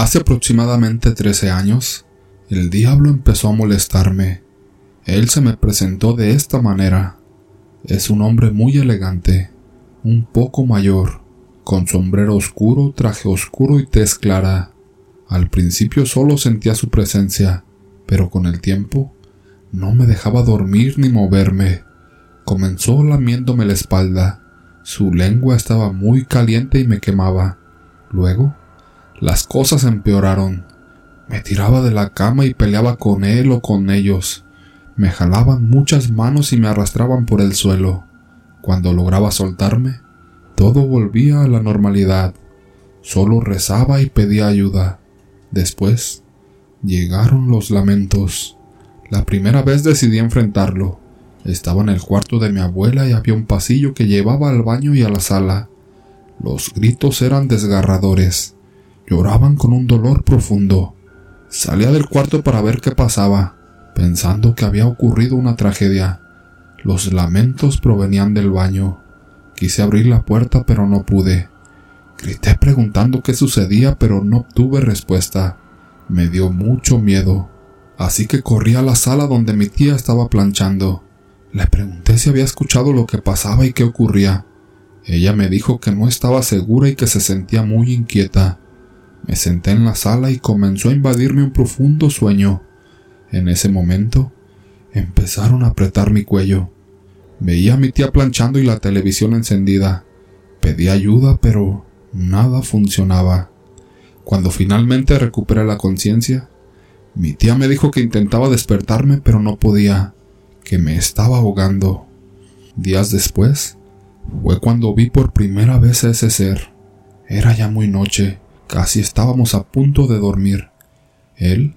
Hace aproximadamente 13 años, el diablo empezó a molestarme. Él se me presentó de esta manera. Es un hombre muy elegante, un poco mayor, con sombrero oscuro, traje oscuro y tez clara. Al principio solo sentía su presencia, pero con el tiempo no me dejaba dormir ni moverme. Comenzó lamiéndome la espalda. Su lengua estaba muy caliente y me quemaba. Luego, las cosas empeoraron. Me tiraba de la cama y peleaba con él o con ellos. Me jalaban muchas manos y me arrastraban por el suelo. Cuando lograba soltarme, todo volvía a la normalidad. Solo rezaba y pedía ayuda. Después, llegaron los lamentos. La primera vez decidí enfrentarlo. Estaba en el cuarto de mi abuela y había un pasillo que llevaba al baño y a la sala. Los gritos eran desgarradores. Lloraban con un dolor profundo. Salía del cuarto para ver qué pasaba, pensando que había ocurrido una tragedia. Los lamentos provenían del baño. Quise abrir la puerta pero no pude. Grité preguntando qué sucedía pero no obtuve respuesta. Me dio mucho miedo. Así que corrí a la sala donde mi tía estaba planchando. Le pregunté si había escuchado lo que pasaba y qué ocurría. Ella me dijo que no estaba segura y que se sentía muy inquieta. Me senté en la sala y comenzó a invadirme un profundo sueño. En ese momento, empezaron a apretar mi cuello. Veía a mi tía planchando y la televisión encendida. Pedí ayuda, pero nada funcionaba. Cuando finalmente recuperé la conciencia, mi tía me dijo que intentaba despertarme, pero no podía, que me estaba ahogando. Días después, fue cuando vi por primera vez a ese ser. Era ya muy noche. Casi estábamos a punto de dormir. Él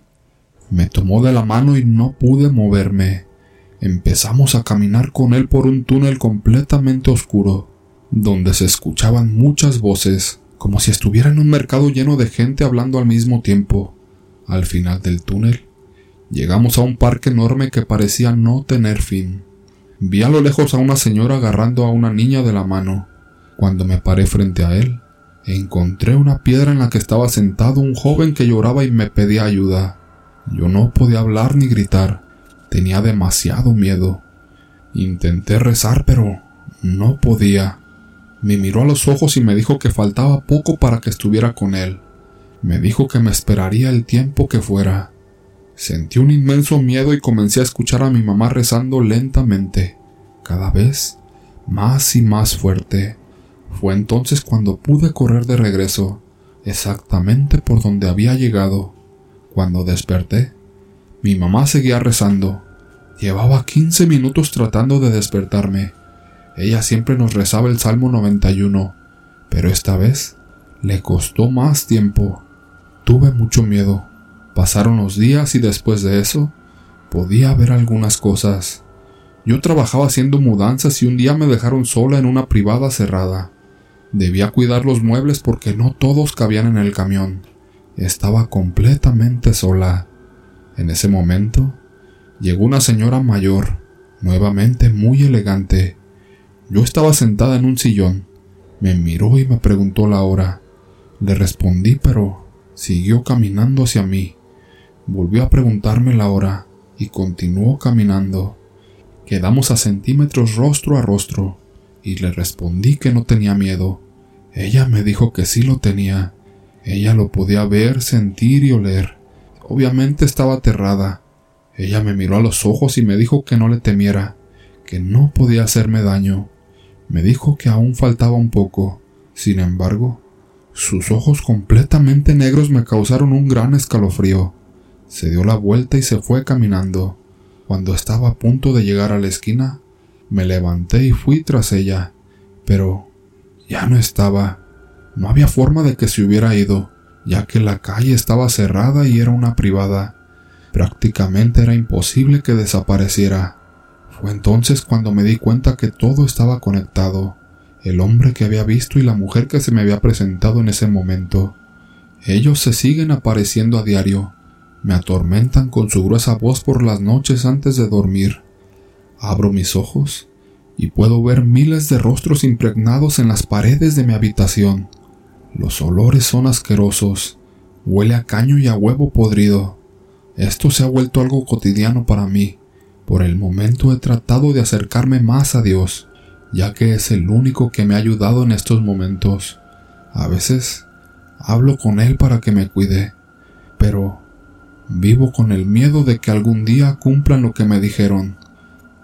me tomó de la mano y no pude moverme. Empezamos a caminar con él por un túnel completamente oscuro, donde se escuchaban muchas voces, como si estuviera en un mercado lleno de gente hablando al mismo tiempo. Al final del túnel, llegamos a un parque enorme que parecía no tener fin. Vi a lo lejos a una señora agarrando a una niña de la mano. Cuando me paré frente a él, encontré una piedra en la que estaba sentado un joven que lloraba y me pedía ayuda. Yo no podía hablar ni gritar, tenía demasiado miedo. Intenté rezar, pero no podía. Me miró a los ojos y me dijo que faltaba poco para que estuviera con él. Me dijo que me esperaría el tiempo que fuera. Sentí un inmenso miedo y comencé a escuchar a mi mamá rezando lentamente, cada vez más y más fuerte. Fue entonces cuando pude correr de regreso, exactamente por donde había llegado. Cuando desperté, mi mamá seguía rezando. Llevaba 15 minutos tratando de despertarme. Ella siempre nos rezaba el Salmo 91, pero esta vez le costó más tiempo. Tuve mucho miedo. Pasaron los días y después de eso podía ver algunas cosas. Yo trabajaba haciendo mudanzas y un día me dejaron sola en una privada cerrada. Debía cuidar los muebles porque no todos cabían en el camión. Estaba completamente sola. En ese momento, llegó una señora mayor, nuevamente muy elegante. Yo estaba sentada en un sillón. Me miró y me preguntó la hora. Le respondí, pero siguió caminando hacia mí. Volvió a preguntarme la hora y continuó caminando. Quedamos a centímetros rostro a rostro y le respondí que no tenía miedo. Ella me dijo que sí lo tenía. Ella lo podía ver, sentir y oler. Obviamente estaba aterrada. Ella me miró a los ojos y me dijo que no le temiera, que no podía hacerme daño. Me dijo que aún faltaba un poco. Sin embargo, sus ojos completamente negros me causaron un gran escalofrío. Se dio la vuelta y se fue caminando. Cuando estaba a punto de llegar a la esquina, me levanté y fui tras ella, pero ya no estaba. No había forma de que se hubiera ido, ya que la calle estaba cerrada y era una privada. Prácticamente era imposible que desapareciera. Fue entonces cuando me di cuenta que todo estaba conectado, el hombre que había visto y la mujer que se me había presentado en ese momento. Ellos se siguen apareciendo a diario, me atormentan con su gruesa voz por las noches antes de dormir. Abro mis ojos y puedo ver miles de rostros impregnados en las paredes de mi habitación. Los olores son asquerosos. Huele a caño y a huevo podrido. Esto se ha vuelto algo cotidiano para mí. Por el momento he tratado de acercarme más a Dios, ya que es el único que me ha ayudado en estos momentos. A veces hablo con Él para que me cuide, pero vivo con el miedo de que algún día cumplan lo que me dijeron.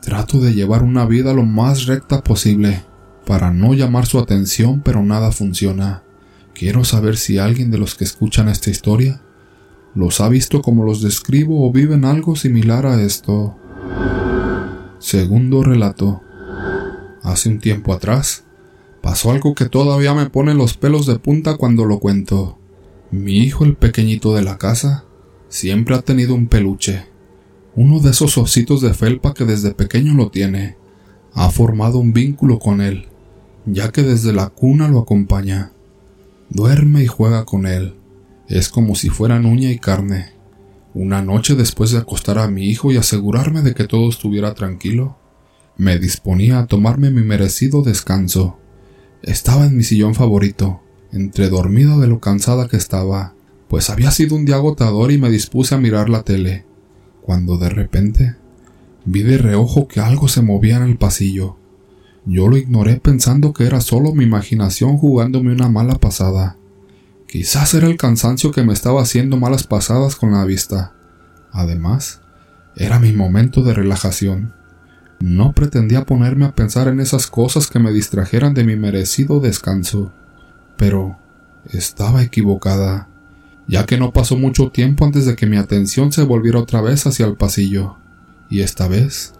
Trato de llevar una vida lo más recta posible, para no llamar su atención, pero nada funciona. Quiero saber si alguien de los que escuchan esta historia los ha visto como los describo o viven algo similar a esto. Segundo relato. Hace un tiempo atrás, pasó algo que todavía me pone los pelos de punta cuando lo cuento. Mi hijo, el pequeñito de la casa, siempre ha tenido un peluche. Uno de esos ositos de felpa que desde pequeño lo tiene. Ha formado un vínculo con él, ya que desde la cuna lo acompaña. Duerme y juega con él. Es como si fueran uña y carne. Una noche después de acostar a mi hijo y asegurarme de que todo estuviera tranquilo, me disponía a tomarme mi merecido descanso. Estaba en mi sillón favorito, entre dormido de lo cansada que estaba, pues había sido un día agotador y me dispuse a mirar la tele, cuando de repente vi de reojo que algo se movía en el pasillo. Yo lo ignoré pensando que era solo mi imaginación jugándome una mala pasada. Quizás era el cansancio que me estaba haciendo malas pasadas con la vista. Además, era mi momento de relajación. No pretendía ponerme a pensar en esas cosas que me distrajeran de mi merecido descanso. Pero estaba equivocada, ya que no pasó mucho tiempo antes de que mi atención se volviera otra vez hacia el pasillo. Y esta vez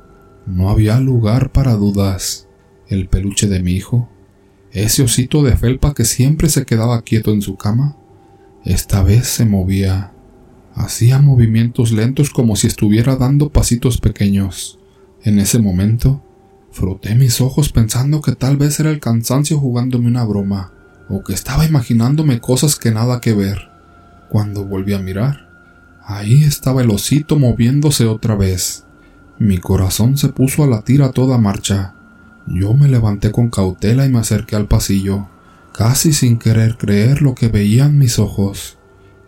no había lugar para dudas el peluche de mi hijo, ese osito de felpa que siempre se quedaba quieto en su cama, esta vez se movía. Hacía movimientos lentos como si estuviera dando pasitos pequeños. En ese momento, froté mis ojos pensando que tal vez era el cansancio jugándome una broma, o que estaba imaginándome cosas que nada que ver. Cuando volví a mirar, ahí estaba el osito moviéndose otra vez. Mi corazón se puso a latir a toda marcha. Yo me levanté con cautela y me acerqué al pasillo, casi sin querer creer lo que veían mis ojos.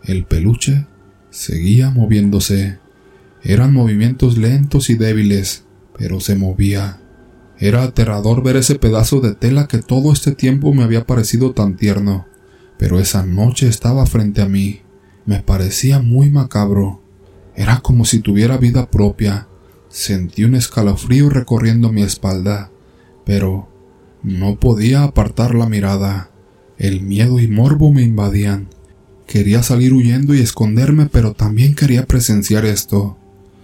El peluche seguía moviéndose. Eran movimientos lentos y débiles, pero se movía. Era aterrador ver ese pedazo de tela que todo este tiempo me había parecido tan tierno, pero esa noche estaba frente a mí. Me parecía muy macabro. Era como si tuviera vida propia. Sentí un escalofrío recorriendo mi espalda pero no podía apartar la mirada. El miedo y morbo me invadían. Quería salir huyendo y esconderme, pero también quería presenciar esto.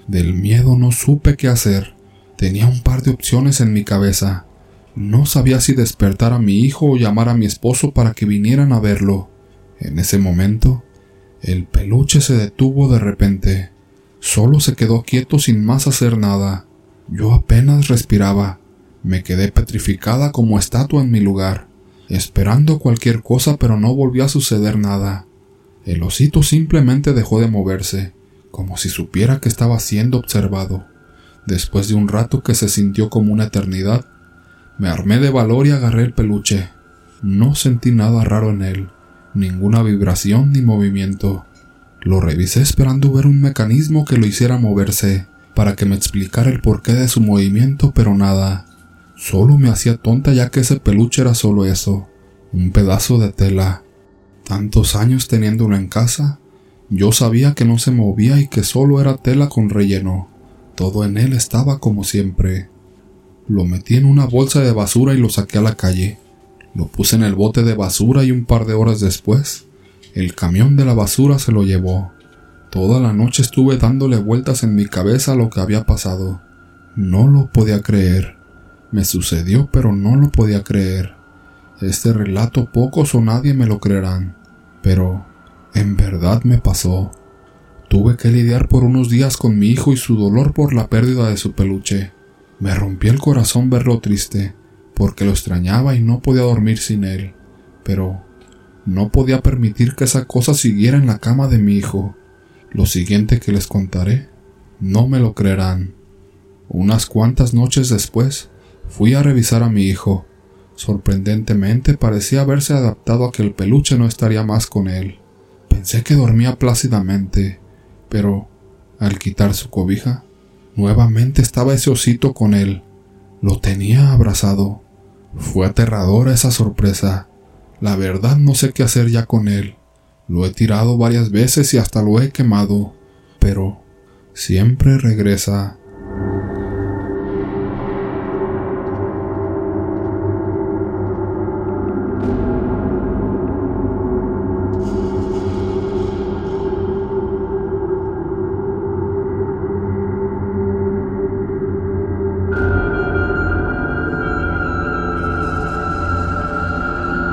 Del miedo no supe qué hacer. Tenía un par de opciones en mi cabeza. No sabía si despertar a mi hijo o llamar a mi esposo para que vinieran a verlo. En ese momento, el peluche se detuvo de repente. Solo se quedó quieto sin más hacer nada. Yo apenas respiraba. Me quedé petrificada como estatua en mi lugar, esperando cualquier cosa pero no volvió a suceder nada. El osito simplemente dejó de moverse, como si supiera que estaba siendo observado. Después de un rato que se sintió como una eternidad, me armé de valor y agarré el peluche. No sentí nada raro en él, ninguna vibración ni movimiento. Lo revisé esperando ver un mecanismo que lo hiciera moverse, para que me explicara el porqué de su movimiento, pero nada. Solo me hacía tonta ya que ese peluche era solo eso, un pedazo de tela. Tantos años teniéndolo en casa, yo sabía que no se movía y que solo era tela con relleno. Todo en él estaba como siempre. Lo metí en una bolsa de basura y lo saqué a la calle. Lo puse en el bote de basura y un par de horas después, el camión de la basura se lo llevó. Toda la noche estuve dándole vueltas en mi cabeza a lo que había pasado. No lo podía creer. Me sucedió, pero no lo podía creer. Este relato pocos o nadie me lo creerán, pero en verdad me pasó. Tuve que lidiar por unos días con mi hijo y su dolor por la pérdida de su peluche. Me rompía el corazón verlo triste, porque lo extrañaba y no podía dormir sin él. Pero no podía permitir que esa cosa siguiera en la cama de mi hijo. Lo siguiente que les contaré, no me lo creerán. Unas cuantas noches después, Fui a revisar a mi hijo. Sorprendentemente parecía haberse adaptado a que el peluche no estaría más con él. Pensé que dormía plácidamente, pero al quitar su cobija, nuevamente estaba ese osito con él. Lo tenía abrazado. Fue aterradora esa sorpresa. La verdad no sé qué hacer ya con él. Lo he tirado varias veces y hasta lo he quemado, pero siempre regresa